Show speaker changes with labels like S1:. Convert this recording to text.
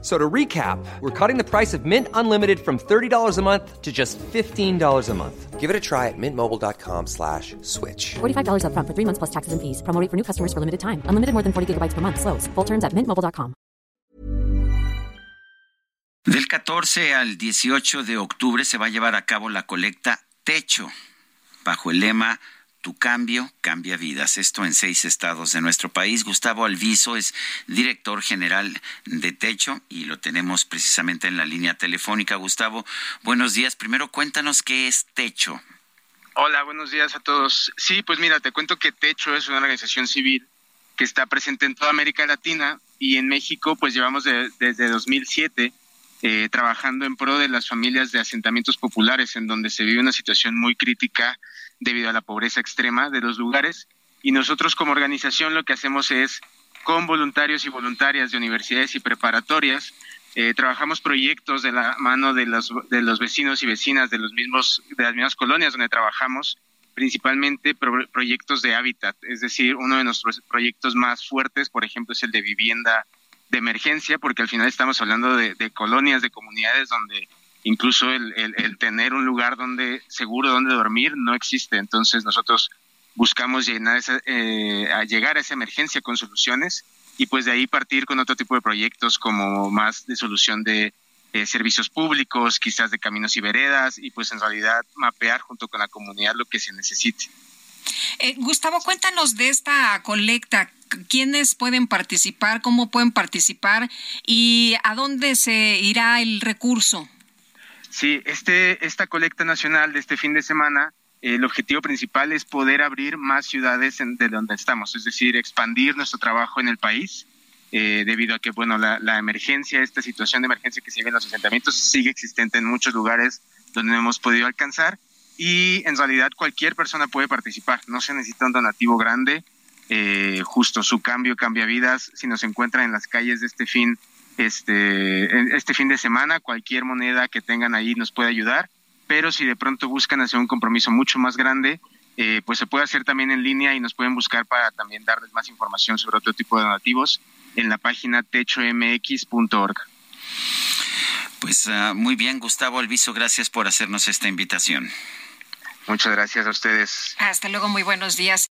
S1: So to recap, we're cutting the price of Mint Unlimited from $30 a month to just $15 a month.
S2: Give it a try at mintmobile.com slash switch.
S3: $45 up front for three months plus taxes and fees. Promo rate for new customers for limited time. Unlimited more than 40 gigabytes per month. Slows. Full terms at mintmobile.com.
S4: Del 14 al 18 de octubre se va a llevar a cabo la colecta Techo, bajo el lema tu cambio cambia vidas. Esto en seis estados de nuestro país. Gustavo Alviso es director general de Techo y lo tenemos precisamente en la línea telefónica. Gustavo, buenos días. Primero cuéntanos qué es Techo.
S5: Hola, buenos días a todos. Sí, pues mira, te cuento que Techo es una organización civil que está presente en toda América Latina y en México pues llevamos desde 2007 eh, trabajando en pro de las familias de asentamientos populares en donde se vive una situación muy crítica debido a la pobreza extrema de los lugares. Y nosotros como organización lo que hacemos es, con voluntarios y voluntarias de universidades y preparatorias, eh, trabajamos proyectos de la mano de los, de los vecinos y vecinas de, los mismos, de las mismas colonias donde trabajamos, principalmente proyectos de hábitat. Es decir, uno de nuestros proyectos más fuertes, por ejemplo, es el de vivienda de emergencia, porque al final estamos hablando de colonias, de comunidades donde incluso el, el, tener un lugar donde seguro donde dormir no existe. Entonces nosotros buscamos llenar eh, a llegar a esa emergencia con soluciones y pues de ahí partir con otro tipo de proyectos como más de solución de eh, servicios públicos, quizás de caminos y veredas y pues en realidad mapear junto con la comunidad lo que se necesite.
S6: Eh, Gustavo, cuéntanos de esta colecta. ¿Quiénes pueden participar? ¿Cómo pueden participar? ¿Y a dónde se irá el recurso?
S5: Sí, este, esta colecta nacional de este fin de semana, el objetivo principal es poder abrir más ciudades de donde estamos, es decir, expandir nuestro trabajo en el país, eh, debido a que, bueno, la, emergencia, esta situación de emergencia que vive en los asentamientos sigue existente en muchos lugares donde no hemos podido alcanzar y en realidad cualquier persona puede participar, no se necesita un donativo grande, eh, justo su cambio cambia vidas, si nos encuentran en las calles de este fin este, este fin de semana. Cualquier moneda que tengan ahí nos puede ayudar, pero si de pronto buscan hacer un compromiso mucho más grande, eh, pues se puede hacer también en línea y nos pueden buscar para también darles más información sobre otro tipo de donativos en la página techomx.org.
S4: Pues uh, muy bien, Gustavo Alviso, gracias por hacernos esta invitación.
S5: Muchas gracias a ustedes.
S6: Hasta luego, muy buenos días.